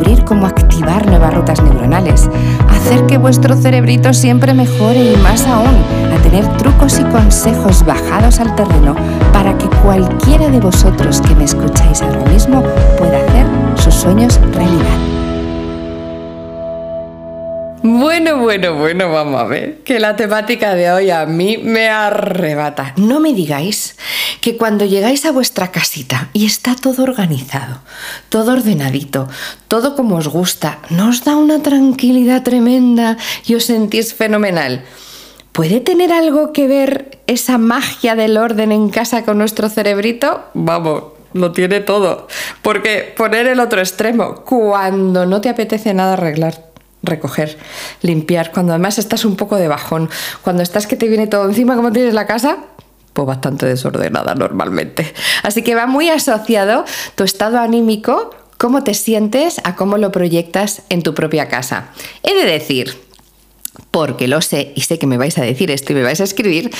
Descubrir cómo activar nuevas rutas neuronales, hacer que vuestro cerebrito siempre mejore y más aún, a tener trucos y consejos bajados al terreno para que cualquiera de vosotros que me escucháis ahora mismo pueda hacer sus sueños realidad. Bueno, bueno, bueno, vamos a ver, que la temática de hoy a mí me arrebata. No me digáis que cuando llegáis a vuestra casita y está todo organizado, todo ordenadito, todo como os gusta, ¿no os da una tranquilidad tremenda y os sentís fenomenal? ¿Puede tener algo que ver esa magia del orden en casa con nuestro cerebrito? Vamos, lo tiene todo. Porque poner el otro extremo, cuando no te apetece nada arreglar, recoger, limpiar, cuando además estás un poco de bajón, cuando estás que te viene todo encima como tienes la casa, pues bastante desordenada normalmente. Así que va muy asociado tu estado anímico, cómo te sientes, a cómo lo proyectas en tu propia casa. He de decir porque lo sé y sé que me vais a decir esto y me vais a escribir,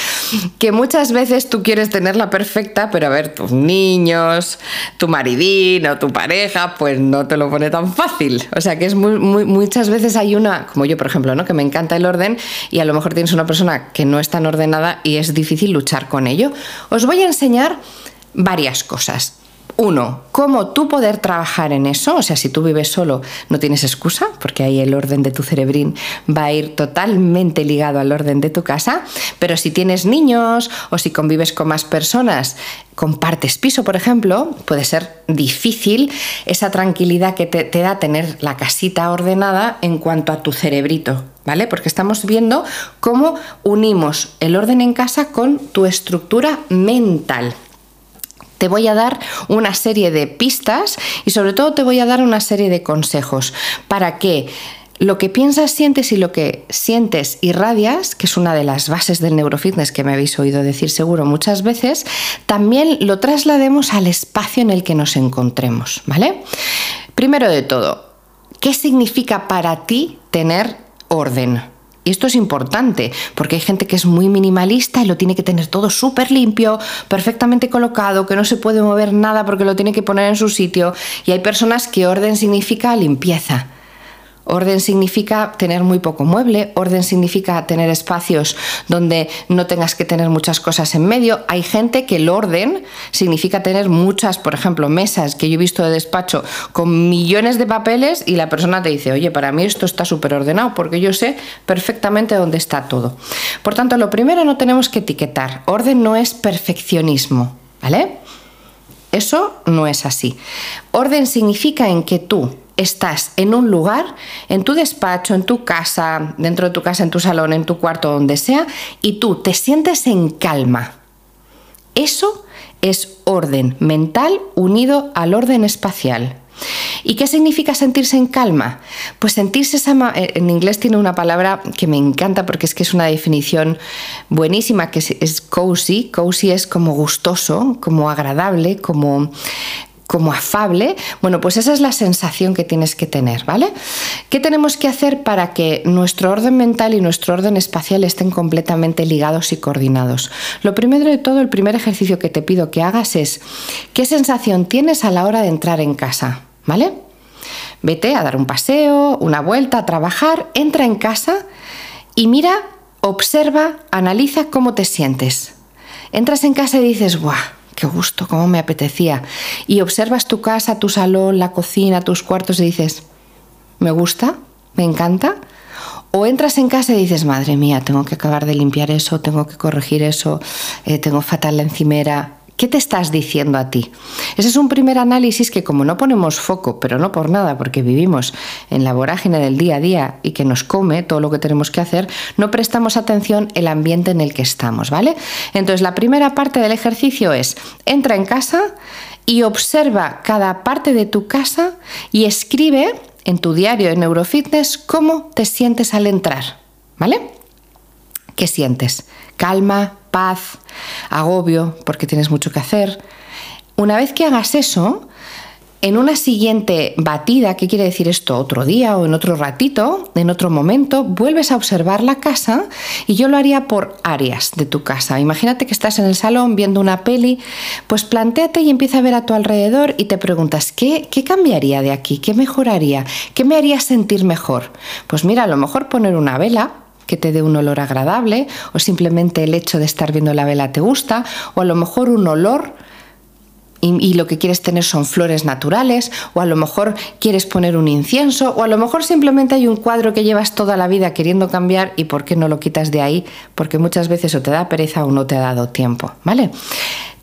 que muchas veces tú quieres tenerla perfecta, pero a ver, tus niños, tu maridín o tu pareja, pues no te lo pone tan fácil. O sea que es muy, muchas veces hay una, como yo por ejemplo, ¿no? que me encanta el orden y a lo mejor tienes una persona que no es tan ordenada y es difícil luchar con ello. Os voy a enseñar varias cosas. Uno, cómo tú poder trabajar en eso, o sea, si tú vives solo no tienes excusa, porque ahí el orden de tu cerebrín va a ir totalmente ligado al orden de tu casa, pero si tienes niños o si convives con más personas, compartes piso, por ejemplo, puede ser difícil esa tranquilidad que te, te da tener la casita ordenada en cuanto a tu cerebrito, ¿vale? Porque estamos viendo cómo unimos el orden en casa con tu estructura mental te voy a dar una serie de pistas y sobre todo te voy a dar una serie de consejos para que lo que piensas, sientes y lo que sientes irradias, que es una de las bases del neurofitness que me habéis oído decir seguro muchas veces, también lo traslademos al espacio en el que nos encontremos, ¿vale? Primero de todo, ¿qué significa para ti tener orden? Y esto es importante, porque hay gente que es muy minimalista y lo tiene que tener todo súper limpio, perfectamente colocado, que no se puede mover nada porque lo tiene que poner en su sitio. Y hay personas que orden significa limpieza. Orden significa tener muy poco mueble, orden significa tener espacios donde no tengas que tener muchas cosas en medio. Hay gente que el orden significa tener muchas, por ejemplo, mesas que yo he visto de despacho con millones de papeles y la persona te dice, oye, para mí esto está súper ordenado porque yo sé perfectamente dónde está todo. Por tanto, lo primero no tenemos que etiquetar. Orden no es perfeccionismo, ¿vale? Eso no es así. Orden significa en que tú estás en un lugar, en tu despacho, en tu casa, dentro de tu casa, en tu salón, en tu cuarto, donde sea, y tú te sientes en calma. Eso es orden mental unido al orden espacial. ¿Y qué significa sentirse en calma? Pues sentirse. Eh, en inglés tiene una palabra que me encanta porque es que es una definición buenísima, que es, cozy. Cozy es como gustoso, como agradable, como como afable, bueno, pues esa es la sensación que tienes que tener, ¿vale? ¿Qué tenemos que hacer para que nuestro orden mental y nuestro orden espacial estén completamente ligados y coordinados? Lo primero de todo, el primer ejercicio que te pido que hagas es, ¿qué sensación tienes a la hora de entrar en casa? ¿Vale? Vete a dar un paseo, una vuelta, a trabajar, entra en casa y mira, observa, analiza cómo te sientes. Entras en casa y dices, ¡buah! Qué gusto, cómo me apetecía. Y observas tu casa, tu salón, la cocina, tus cuartos y dices, me gusta, me encanta. O entras en casa y dices, madre mía, tengo que acabar de limpiar eso, tengo que corregir eso, eh, tengo fatal la encimera, ¿Qué te estás diciendo a ti? Ese es un primer análisis que como no ponemos foco, pero no por nada, porque vivimos en la vorágine del día a día y que nos come todo lo que tenemos que hacer, no prestamos atención el ambiente en el que estamos, ¿vale? Entonces la primera parte del ejercicio es, entra en casa y observa cada parte de tu casa y escribe en tu diario de Neurofitness cómo te sientes al entrar, ¿vale? ¿Qué sientes? Calma, paz, agobio porque tienes mucho que hacer, Una vez que hagas eso, en una siguiente batida, ¿qué quiere decir esto? Otro día o en otro ratito, en otro momento, vuelves a observar la casa y yo lo haría por áreas de tu casa. Imagínate que estás en el salón viendo una peli, pues planteate y empieza a ver a tu alrededor y te preguntas, ¿qué, qué cambiaría de aquí? ¿Qué mejoraría? ¿Qué me haría sentir mejor? Pues mira, a lo mejor poner una vela que te dé un olor agradable o simplemente el hecho de estar viendo la vela te gusta o a lo mejor un olor y, lo que quieres tener son flores naturales, o a lo mejor quieres poner un incienso, o a lo mejor simplemente hay un cuadro que llevas toda la vida queriendo cambiar y por qué no lo quitas de ahí, porque muchas veces o te da pereza o no te ha dado tiempo, ¿vale?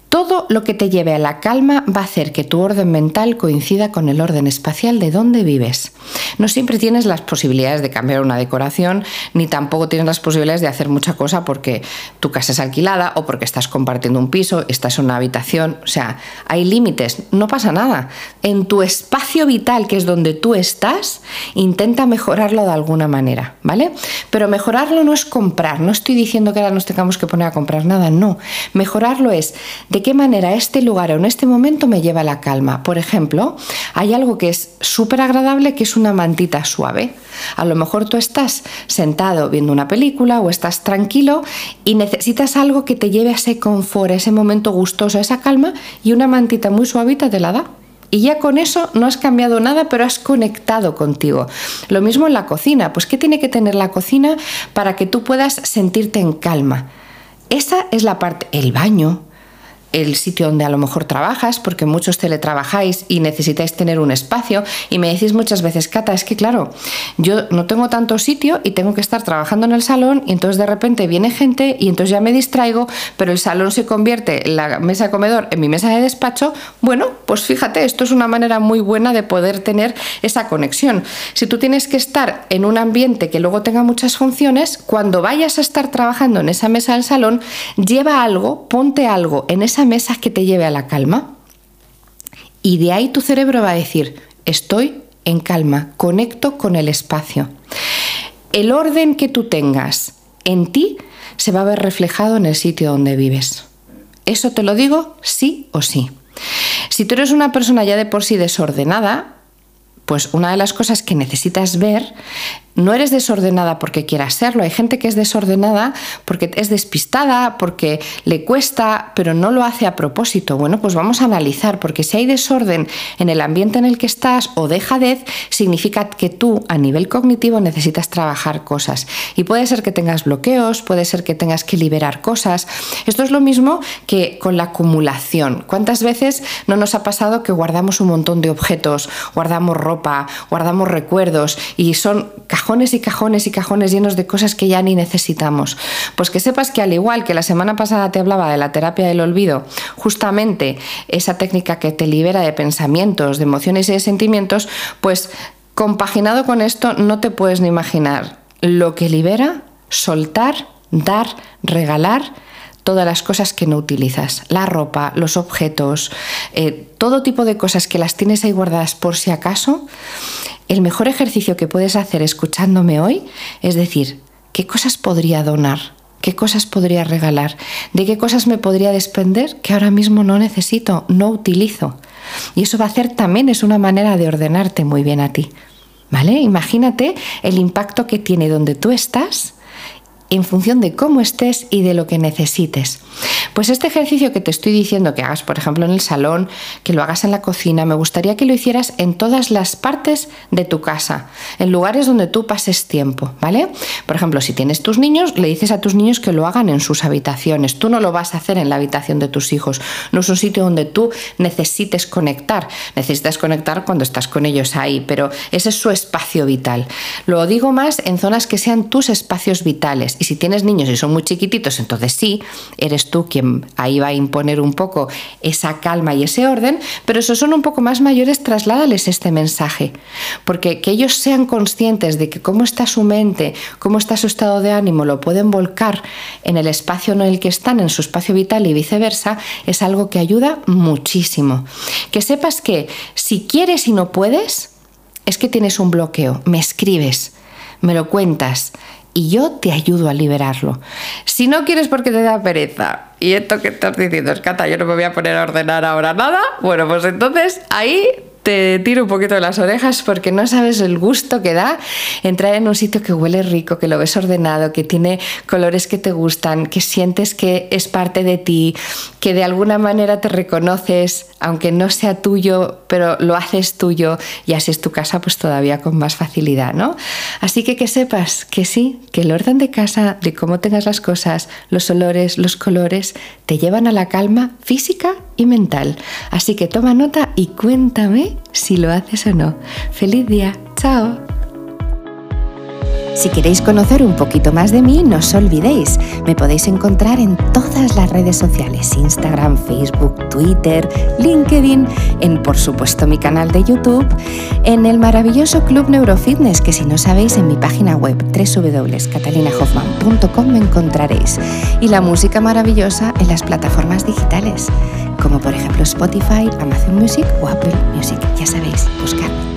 Todo lo que te lleve a la calma va a hacer que tu orden mental coincida con el orden espacial de donde vives. No siempre tienes las posibilidades de cambiar una decoración, ni tampoco tienes las posibilidades de hacer mucha cosa porque tu casa es alquilada o porque estás compartiendo un piso, estás en una habitación, o sea, hay límites, no pasa nada. En tu espacio vital, que es donde tú estás, intenta mejorarlo de alguna manera, ¿vale? Pero mejorarlo no es comprar, no estoy diciendo que ahora nos tengamos que poner a comprar nada, no. Mejorarlo es de qué manera este lugar o en este momento me lleva a la calma. Por ejemplo, hay algo que es súper agradable, que es una mantita suave. A lo mejor tú estás sentado viendo una película o estás tranquilo y necesitas algo que te lleve a ese confort, a ese momento gustoso, a esa calma y una mantita muy suavita te la da. Y ya con eso no has cambiado nada, pero has conectado contigo. Lo mismo en la cocina. Pues ¿qué tiene que tener la cocina para que tú puedas sentirte en calma? Esa es la parte, el baño, el sitio donde a lo mejor trabajas, porque muchos teletrabajáis y necesitáis tener un espacio. Y me decís muchas veces, Cata, es que claro, yo no tengo tanto sitio y tengo que estar trabajando en el salón y entonces de repente viene gente y entonces ya me distraigo, pero el salón se convierte, la mesa de comedor, en mi mesa de despacho. Bueno, pues fíjate, esto es una manera muy buena de poder tener esa conexión. Si tú tienes que estar en un ambiente que luego tenga muchas funciones, cuando vayas a estar trabajando en esa mesa del salón, lleva algo, ponte algo en esa mesa que te lleve a la calma. Y de ahí tu cerebro va a decir, estoy en calma, conecto con el espacio. El orden que tú tengas en ti se va a ver reflejado en el sitio donde vives. Eso te lo digo sí o sí. Si tú eres una persona ya de por sí desordenada, pues una de las cosas que necesitas ver no eres desordenada porque quieras serlo. Hay gente que es desordenada porque es despistada, porque le cuesta, pero no lo hace a propósito. Bueno, pues vamos a analizar, porque si hay desorden en el ambiente en el que estás o dejadez, significa que tú a nivel cognitivo necesitas trabajar cosas. Y puede ser que tengas bloqueos, puede ser que tengas que liberar cosas. Esto es lo mismo que con la acumulación. ¿Cuántas veces no nos ha pasado que guardamos un montón de objetos, guardamos ropa, guardamos recuerdos y son cajones cajones y cajones y cajones llenos de cosas que ya ni necesitamos. Pues que sepas que al igual que la semana pasada te hablaba de la terapia del olvido, justamente esa técnica que te libera de pensamientos, de emociones y de sentimientos, pues compaginado con esto no te puedes ni imaginar lo que libera soltar, dar, regalar todas las cosas que no utilizas, la ropa, los objetos, eh, todo tipo de cosas que las tienes ahí guardadas por si acaso, el mejor ejercicio que puedes hacer escuchándome hoy es decir, ¿qué cosas podría donar? ¿Qué cosas podría regalar? ¿De qué cosas me podría desprender que ahora mismo no necesito, no utilizo? Y eso va a hacer también, es una manera de ordenarte muy bien a ti. ¿Vale? Imagínate el impacto que tiene donde tú estás en función de cómo estés y de lo que necesites. Pues este ejercicio que te estoy diciendo que hagas, por ejemplo, en el salón, que lo hagas en la cocina, me gustaría que lo hicieras en todas las partes de tu casa, en lugares donde tú pases tiempo, ¿vale? Por ejemplo, si tienes tus niños, le dices a tus niños que lo hagan en sus habitaciones. Tú no lo vas a hacer en la habitación de tus hijos. No es un sitio donde tú necesites conectar. Necesitas conectar cuando estás con ellos ahí, pero ese es su espacio vital. Lo digo más en zonas que sean tus espacios vitales y si tienes niños y son muy chiquititos, entonces sí, eres tú quien ahí va a imponer un poco esa calma y ese orden, pero si son un poco más mayores, trasládales este mensaje, porque que ellos sean conscientes de que cómo está su mente, cómo está su estado de ánimo, lo pueden volcar en el espacio en el que están, en su espacio vital y viceversa, es algo que ayuda muchísimo. Que sepas que si quieres y no puedes, es que tienes un bloqueo, me escribes, me lo cuentas y yo te ayudo a liberarlo. Si no quieres porque te da pereza y esto que estás diciendo es Cata, yo no me voy a poner a ordenar ahora nada, bueno, pues entonces ahí te tiro un poquito de las orejas porque no sabes el gusto que da entrar en un sitio que huele rico, que lo ves ordenado, que tiene colores que te gustan, que sientes que es parte de ti, que de alguna manera te reconoces, aunque no sea tuyo, pero lo haces tuyo y así es tu casa pues todavía con más facilidad, ¿no? Así que que sepas que sí, que el orden de casa, de cómo tengas las cosas, los olores, los colores, te llevan a la calma física y mental. Así que toma nota y cuéntame si lo haces o no. ¡Feliz día! ¡Chao! Si queréis conocer un poquito más de mí, no os olvidéis, me podéis encontrar en todas las redes sociales, Instagram, Facebook, Twitter, LinkedIn, en por supuesto mi canal de YouTube, en el maravilloso Club Neurofitness, que si no sabéis en mi página web www.catalinahoffman.com me encontraréis, y la música maravillosa en las plataformas digitales, como por ejemplo Spotify, Amazon Music o Apple Music, ya sabéis, buscarme.